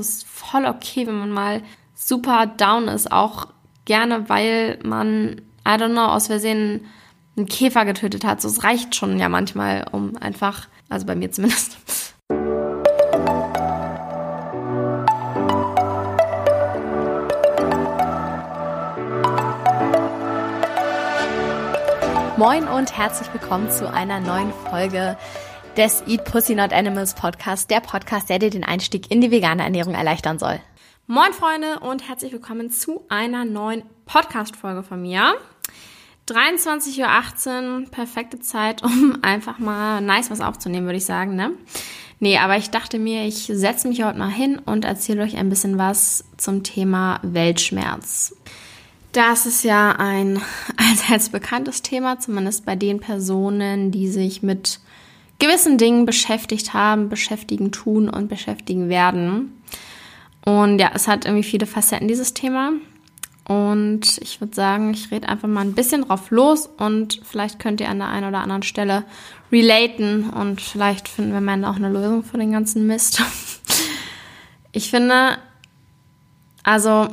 Es ist voll okay, wenn man mal super down ist. Auch gerne, weil man, I don't know, aus Versehen einen Käfer getötet hat. So, es reicht schon ja manchmal, um einfach, also bei mir zumindest. Moin und herzlich willkommen zu einer neuen Folge des Eat Pussy Not Animals Podcast, der Podcast, der dir den Einstieg in die vegane Ernährung erleichtern soll. Moin Freunde und herzlich willkommen zu einer neuen Podcast-Folge von mir. 23.18 Uhr, perfekte Zeit, um einfach mal nice was aufzunehmen, würde ich sagen, ne? Nee, aber ich dachte mir, ich setze mich heute mal hin und erzähle euch ein bisschen was zum Thema Weltschmerz. Das ist ja ein allseits bekanntes Thema, zumindest bei den Personen, die sich mit gewissen Dingen beschäftigt haben, beschäftigen tun und beschäftigen werden. Und ja, es hat irgendwie viele Facetten, dieses Thema. Und ich würde sagen, ich rede einfach mal ein bisschen drauf los und vielleicht könnt ihr an der einen oder anderen Stelle relaten und vielleicht finden wir am Ende auch eine Lösung für den ganzen Mist. Ich finde, also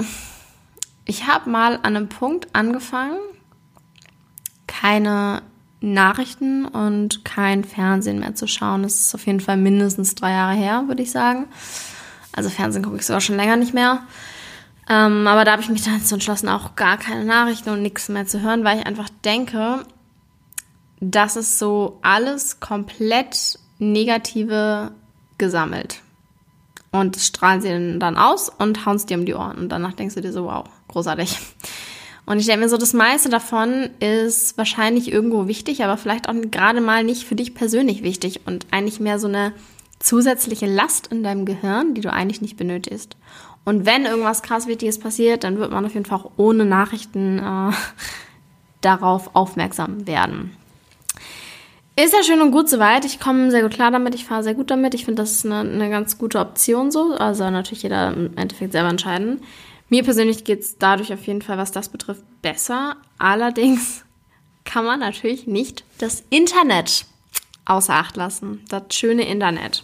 ich habe mal an einem Punkt angefangen, keine Nachrichten und kein Fernsehen mehr zu schauen. Das ist auf jeden Fall mindestens drei Jahre her, würde ich sagen. Also Fernsehen gucke ich sogar schon länger nicht mehr. Ähm, aber da habe ich mich dann dazu entschlossen, auch gar keine Nachrichten und nichts mehr zu hören, weil ich einfach denke, das ist so alles komplett Negative gesammelt. Und strahlen sie dann aus und hauen es dir um die Ohren. Und danach denkst du dir so, wow, großartig. Und ich denke mir so, das meiste davon ist wahrscheinlich irgendwo wichtig, aber vielleicht auch gerade mal nicht für dich persönlich wichtig und eigentlich mehr so eine zusätzliche Last in deinem Gehirn, die du eigentlich nicht benötigst. Und wenn irgendwas krass Wichtiges passiert, dann wird man auf jeden Fall auch ohne Nachrichten äh, darauf aufmerksam werden. Ist ja schön und gut soweit. Ich komme sehr gut klar damit. Ich fahre sehr gut damit. Ich finde, das ist eine, eine ganz gute Option so. Also natürlich jeder im Endeffekt selber entscheiden. Mir persönlich geht es dadurch auf jeden Fall, was das betrifft, besser. Allerdings kann man natürlich nicht das Internet außer Acht lassen. Das schöne Internet.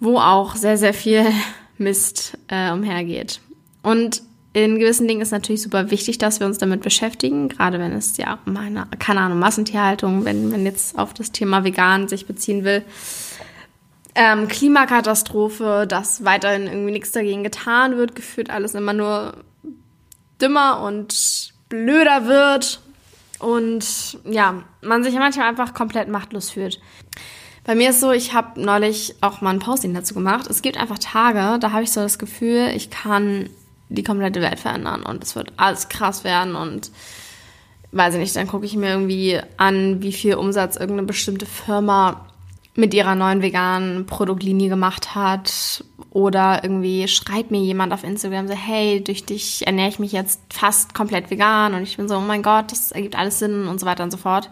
Wo auch sehr, sehr viel Mist äh, umhergeht. Und in gewissen Dingen ist natürlich super wichtig, dass wir uns damit beschäftigen, gerade wenn es ja um eine, keine Ahnung, Massentierhaltung, wenn man jetzt auf das Thema vegan sich beziehen will, ähm, Klimakatastrophe, dass weiterhin irgendwie nichts dagegen getan wird, gefühlt alles immer nur dümmer und blöder wird und ja, man sich manchmal einfach komplett machtlos fühlt. Bei mir ist so, ich habe neulich auch mal ein Posting dazu gemacht. Es gibt einfach Tage, da habe ich so das Gefühl, ich kann die komplette Welt verändern und es wird alles krass werden und weiß ich nicht, dann gucke ich mir irgendwie an, wie viel Umsatz irgendeine bestimmte Firma mit ihrer neuen veganen Produktlinie gemacht hat. Oder irgendwie schreibt mir jemand auf Instagram so, hey, durch dich ernähre ich mich jetzt fast komplett vegan. Und ich bin so, oh mein Gott, das ergibt alles Sinn und so weiter und so fort.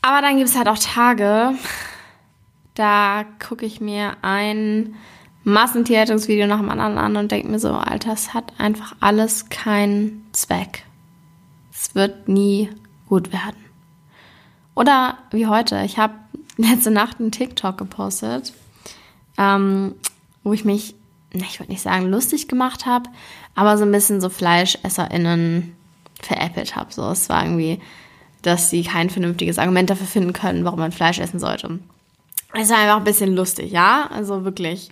Aber dann gibt es halt auch Tage, da gucke ich mir ein Massentierhaltungsvideo nach dem anderen an und denke mir so, Alter, es hat einfach alles keinen Zweck. Es wird nie gut werden. Oder wie heute, ich habe letzte Nacht einen TikTok gepostet, ähm, wo ich mich, ich würde nicht sagen lustig gemacht habe, aber so ein bisschen so FleischesserInnen veräppelt habe. So, es war irgendwie, dass sie kein vernünftiges Argument dafür finden können, warum man Fleisch essen sollte. Es war einfach ein bisschen lustig, ja? Also wirklich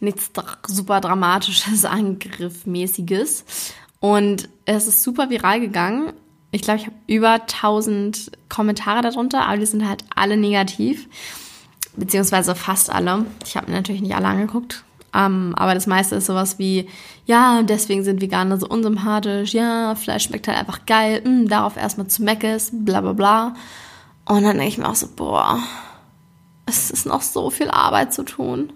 nichts super dramatisches, Angriffmäßiges. Und es ist super viral gegangen. Ich glaube, ich habe über 1000 Kommentare darunter, aber die sind halt alle negativ. Beziehungsweise fast alle. Ich habe mir natürlich nicht alle angeguckt. Um, aber das meiste ist sowas wie, ja, deswegen sind Veganer so unsympathisch, ja, Fleisch schmeckt halt einfach geil, mh, hm, darauf erstmal zu Meckes, bla bla bla. Und dann denke ich mir auch so, boah, es ist noch so viel Arbeit zu tun.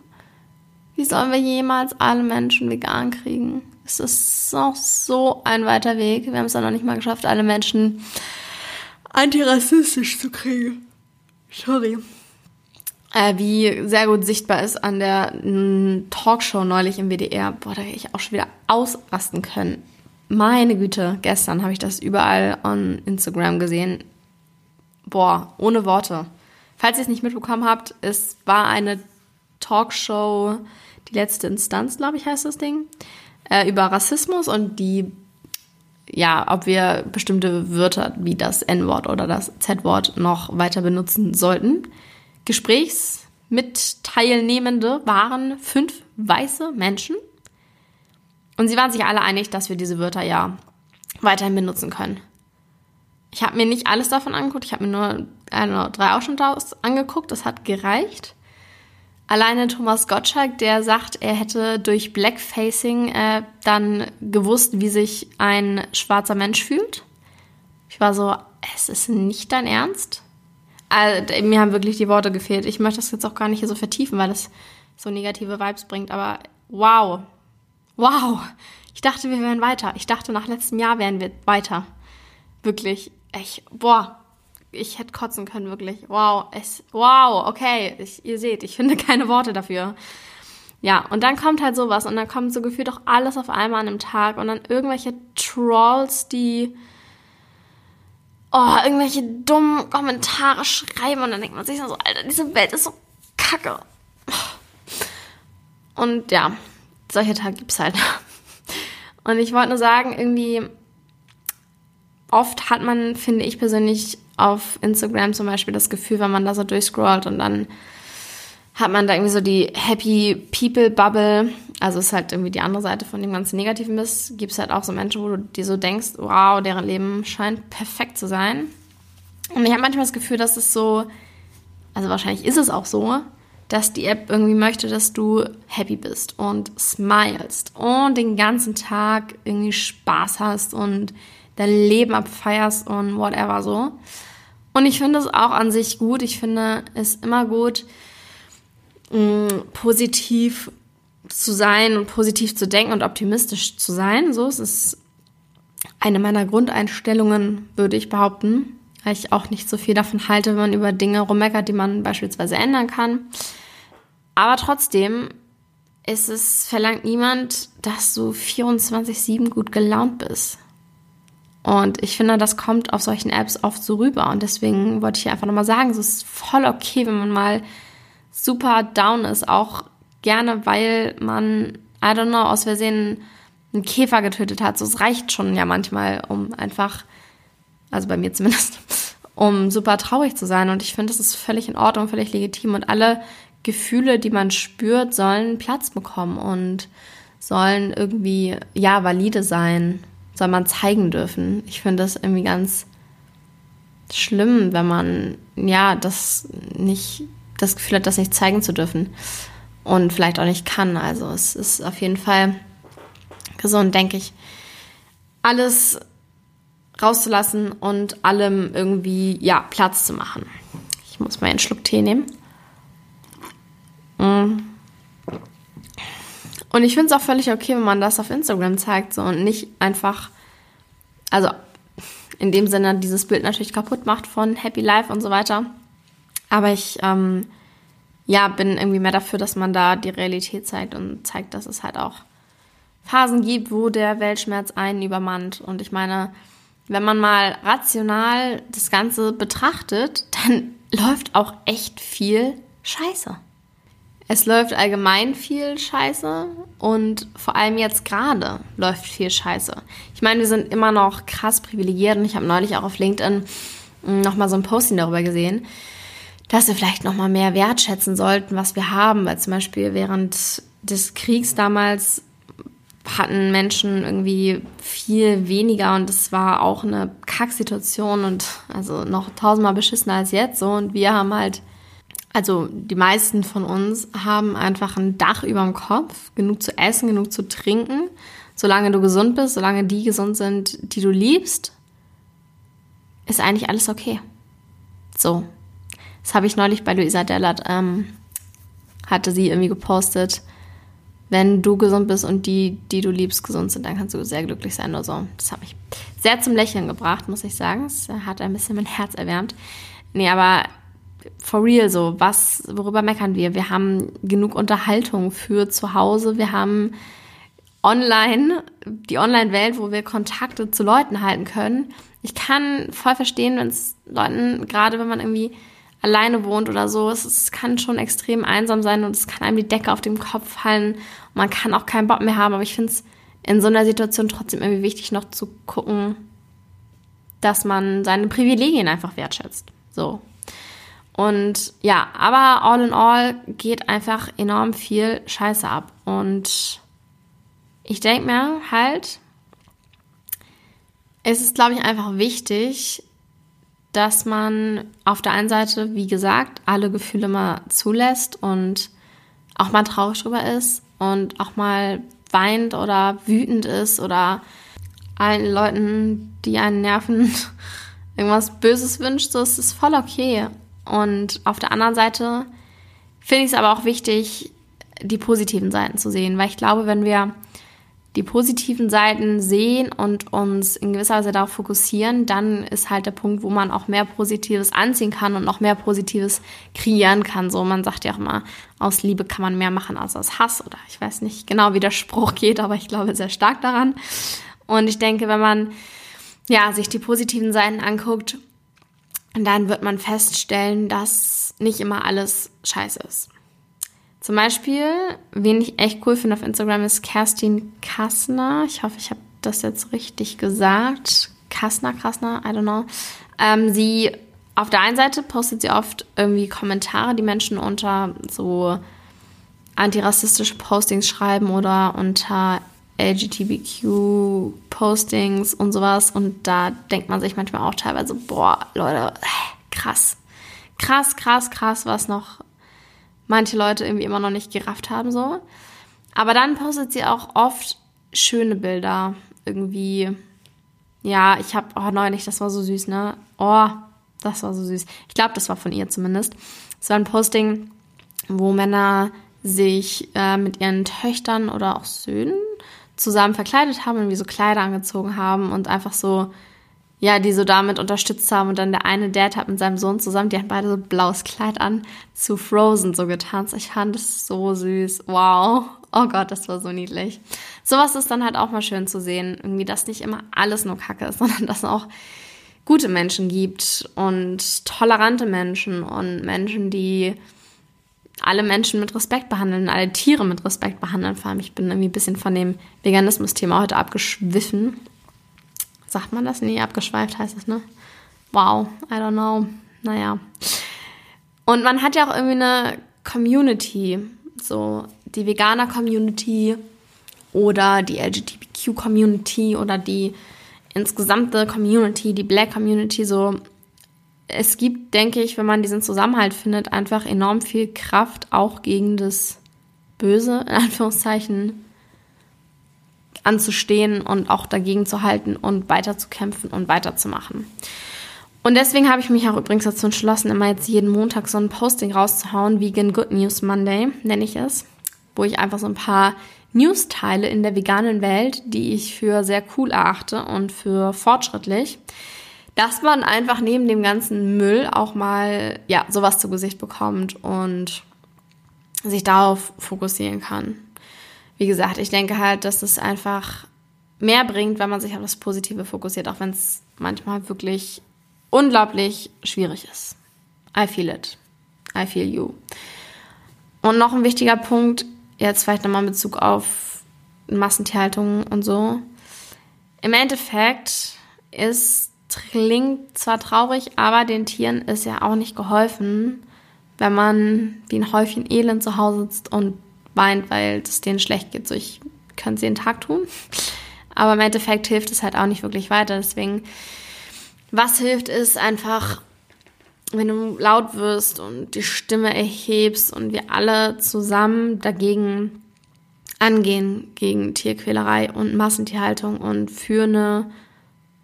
Wie sollen wir jemals alle Menschen vegan kriegen? Es ist noch so ein weiter Weg. Wir haben es ja noch nicht mal geschafft, alle Menschen antirassistisch zu kriegen. Sorry. Äh, wie sehr gut sichtbar ist an der mm, Talkshow neulich im WDR. Boah, da hätte ich auch schon wieder ausrasten können. Meine Güte, gestern habe ich das überall on Instagram gesehen. Boah, ohne Worte. Falls ihr es nicht mitbekommen habt, es war eine Talkshow die letzte Instanz, glaube ich, heißt das Ding, äh, über Rassismus und die, ja, ob wir bestimmte Wörter wie das N-Wort oder das Z-Wort noch weiter benutzen sollten. Gesprächsmitteilnehmende waren fünf weiße Menschen. Und sie waren sich alle einig, dass wir diese Wörter ja weiterhin benutzen können. Ich habe mir nicht alles davon angeguckt, ich habe mir nur eine, drei Ausschnitte angeguckt, das hat gereicht. Alleine Thomas Gottschalk, der sagt, er hätte durch Blackfacing äh, dann gewusst, wie sich ein schwarzer Mensch fühlt. Ich war so, es ist nicht dein Ernst? Also, mir haben wirklich die Worte gefehlt. Ich möchte das jetzt auch gar nicht hier so vertiefen, weil das so negative Vibes bringt. Aber wow, wow. Ich dachte, wir wären weiter. Ich dachte, nach letztem Jahr wären wir weiter. Wirklich. Echt, boah, ich hätte kotzen können, wirklich. Wow, es, wow, okay, ich, ihr seht, ich finde keine Worte dafür. Ja, und dann kommt halt sowas und dann kommt so gefühlt auch alles auf einmal an einem Tag und dann irgendwelche Trolls, die oh, irgendwelche dummen Kommentare schreiben und dann denkt man sich so, Alter, diese Welt ist so kacke. Und ja, solche Tage gibt's halt. Und ich wollte nur sagen, irgendwie, oft hat man, finde ich persönlich, auf Instagram zum Beispiel das Gefühl, wenn man da so durchscrollt und dann hat man da irgendwie so die Happy People Bubble. Also ist halt irgendwie die andere Seite von dem ganzen Negativen Mist. Gibt es halt auch so Menschen, wo du dir so denkst, wow, deren Leben scheint perfekt zu sein. Und ich habe manchmal das Gefühl, dass es so, also wahrscheinlich ist es auch so, dass die App irgendwie möchte, dass du happy bist und smilest und den ganzen Tag irgendwie Spaß hast und dein Leben abfeierst und whatever so. Und ich finde es auch an sich gut. Ich finde es immer gut, mh, positiv zu sein und positiv zu denken und optimistisch zu sein. So es ist eine meiner Grundeinstellungen, würde ich behaupten, weil ich auch nicht so viel davon halte, wenn man über Dinge rummeckert, die man beispielsweise ändern kann. Aber trotzdem ist es, verlangt niemand, dass du 24-7 gut gelaunt bist. Und ich finde, das kommt auf solchen Apps oft so rüber. Und deswegen wollte ich hier einfach nochmal sagen, es ist voll okay, wenn man mal super down ist. Auch gerne, weil man, I don't know, aus Versehen einen Käfer getötet hat. So, es reicht schon ja manchmal, um einfach, also bei mir zumindest, um super traurig zu sein. Und ich finde, das ist völlig in Ordnung, völlig legitim. Und alle Gefühle, die man spürt, sollen Platz bekommen und sollen irgendwie, ja, valide sein soll man zeigen dürfen. Ich finde das irgendwie ganz schlimm, wenn man ja das nicht das Gefühl hat, das nicht zeigen zu dürfen und vielleicht auch nicht kann. Also es ist auf jeden Fall gesund, denke ich, alles rauszulassen und allem irgendwie ja Platz zu machen. Ich muss mal einen Schluck Tee nehmen. Mm. Und ich finde es auch völlig okay, wenn man das auf Instagram zeigt so, und nicht einfach, also in dem Sinne dieses Bild natürlich kaputt macht von Happy Life und so weiter. Aber ich, ähm, ja, bin irgendwie mehr dafür, dass man da die Realität zeigt und zeigt, dass es halt auch Phasen gibt, wo der Weltschmerz einen übermannt. Und ich meine, wenn man mal rational das Ganze betrachtet, dann läuft auch echt viel Scheiße. Es läuft allgemein viel Scheiße und vor allem jetzt gerade läuft viel Scheiße. Ich meine, wir sind immer noch krass privilegiert und ich habe neulich auch auf LinkedIn hm, nochmal so ein Posting darüber gesehen, dass wir vielleicht nochmal mehr wertschätzen sollten, was wir haben, weil zum Beispiel während des Kriegs damals hatten Menschen irgendwie viel weniger und es war auch eine Kacksituation und also noch tausendmal beschissener als jetzt so und wir haben halt also die meisten von uns haben einfach ein Dach über dem Kopf, genug zu essen, genug zu trinken. Solange du gesund bist, solange die gesund sind, die du liebst, ist eigentlich alles okay. So. Das habe ich neulich bei Luisa Dellert, ähm, hatte sie irgendwie gepostet. Wenn du gesund bist und die, die du liebst, gesund sind, dann kannst du sehr glücklich sein oder so. Das hat mich sehr zum Lächeln gebracht, muss ich sagen. Es hat ein bisschen mein Herz erwärmt. Nee, aber for real so, was, worüber meckern wir? Wir haben genug Unterhaltung für zu Hause, wir haben online, die Online-Welt, wo wir Kontakte zu Leuten halten können. Ich kann voll verstehen, wenn es Leuten, gerade wenn man irgendwie alleine wohnt oder so, es, es kann schon extrem einsam sein und es kann einem die Decke auf dem Kopf fallen und man kann auch keinen Bock mehr haben. Aber ich finde es in so einer Situation trotzdem irgendwie wichtig, noch zu gucken, dass man seine Privilegien einfach wertschätzt. So. Und ja, aber all in all geht einfach enorm viel Scheiße ab. Und ich denke mir halt, es ist, glaube ich, einfach wichtig, dass man auf der einen Seite, wie gesagt, alle Gefühle mal zulässt und auch mal traurig drüber ist und auch mal weint oder wütend ist oder allen Leuten, die einen nerven, irgendwas Böses wünscht, so ist es voll okay. Und auf der anderen Seite finde ich es aber auch wichtig, die positiven Seiten zu sehen, weil ich glaube, wenn wir die positiven Seiten sehen und uns in gewisser Weise darauf fokussieren, dann ist halt der Punkt, wo man auch mehr Positives anziehen kann und noch mehr Positives kreieren kann. So, man sagt ja auch immer, aus Liebe kann man mehr machen als aus Hass oder ich weiß nicht genau, wie der Spruch geht, aber ich glaube sehr stark daran. Und ich denke, wenn man ja sich die positiven Seiten anguckt, dann wird man feststellen, dass nicht immer alles scheiße ist. Zum Beispiel, wen ich echt cool finde auf Instagram, ist Kerstin Kassner. Ich hoffe, ich habe das jetzt richtig gesagt. Kassner, Kassner, I don't know. Ähm, sie, auf der einen Seite postet sie oft irgendwie Kommentare, die Menschen unter so antirassistische Postings schreiben oder unter LGBTQ-Postings und sowas. Und da denkt man sich manchmal auch teilweise, boah, Leute, krass. Krass, krass, krass, was noch manche Leute irgendwie immer noch nicht gerafft haben so. Aber dann postet sie auch oft schöne Bilder irgendwie. Ja, ich habe oh neulich, das war so süß, ne? Oh, das war so süß. Ich glaube, das war von ihr zumindest. Es war ein Posting, wo Männer sich äh, mit ihren Töchtern oder auch Söhnen zusammen verkleidet haben und wie so Kleider angezogen haben und einfach so ja, die so damit unterstützt haben. Und dann der eine Dad hat mit seinem Sohn zusammen, die hatten beide so blaues Kleid an, zu Frozen so getanzt. Ich fand es so süß. Wow. Oh Gott, das war so niedlich. Sowas ist dann halt auch mal schön zu sehen. Irgendwie, dass nicht immer alles nur Kacke ist, sondern dass es auch gute Menschen gibt und tolerante Menschen und Menschen, die alle Menschen mit Respekt behandeln, alle Tiere mit Respekt behandeln. Vor allem, ich bin irgendwie ein bisschen von dem Veganismus-Thema heute abgeschwiffen. Sagt man das? Nee, abgeschweift heißt es, ne? Wow, I don't know. Naja. Und man hat ja auch irgendwie eine Community, so die Veganer-Community oder die LGBTQ-Community oder die insgesamte Community, die Black Community, so. Es gibt, denke ich, wenn man diesen Zusammenhalt findet, einfach enorm viel Kraft auch gegen das Böse, in Anführungszeichen, anzustehen und auch dagegen zu halten und weiterzukämpfen und weiterzumachen. Und deswegen habe ich mich auch übrigens dazu entschlossen, immer jetzt jeden Montag so ein Posting rauszuhauen, Vegan Good News Monday nenne ich es, wo ich einfach so ein paar News teile in der veganen Welt, die ich für sehr cool erachte und für fortschrittlich, dass man einfach neben dem ganzen Müll auch mal ja sowas zu Gesicht bekommt und sich darauf fokussieren kann wie gesagt, ich denke halt, dass es einfach mehr bringt, wenn man sich auf das Positive fokussiert, auch wenn es manchmal wirklich unglaublich schwierig ist. I feel it. I feel you. Und noch ein wichtiger Punkt, jetzt vielleicht nochmal in Bezug auf Massentierhaltung und so. Im Endeffekt ist, klingt zwar traurig, aber den Tieren ist ja auch nicht geholfen, wenn man wie ein Häufchen Elend zu Hause sitzt und weint, weil es denen schlecht geht. So, ich könnte es jeden Tag tun. Aber im Endeffekt hilft es halt auch nicht wirklich weiter. Deswegen, was hilft, ist einfach, wenn du laut wirst und die Stimme erhebst und wir alle zusammen dagegen angehen, gegen Tierquälerei und Massentierhaltung und für eine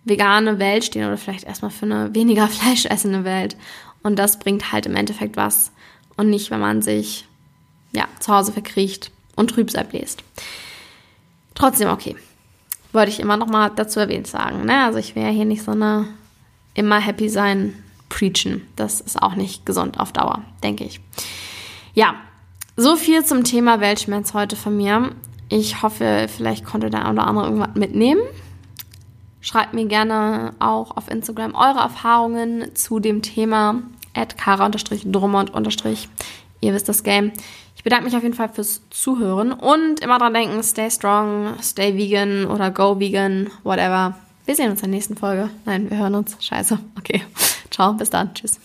vegane Welt stehen oder vielleicht erstmal für eine weniger fleischessende Welt. Und das bringt halt im Endeffekt was. Und nicht, wenn man sich ja, zu Hause verkriecht und Trübsal bläst. Trotzdem okay. Wollte ich immer noch mal dazu erwähnt sagen. Ne? Also ich wäre hier nicht so eine immer happy sein preachen. Das ist auch nicht gesund auf Dauer, denke ich. Ja, so viel zum Thema Weltschmerz heute von mir. Ich hoffe, vielleicht konnte der eine oder andere irgendwas mitnehmen. Schreibt mir gerne auch auf Instagram eure Erfahrungen zu dem Thema at kara-drummond- Ihr wisst das Game. Ich bedanke mich auf jeden Fall fürs Zuhören und immer dran denken, stay strong, stay vegan oder go vegan, whatever. Wir sehen uns in der nächsten Folge. Nein, wir hören uns. Scheiße. Okay. Ciao, bis dann. Tschüss.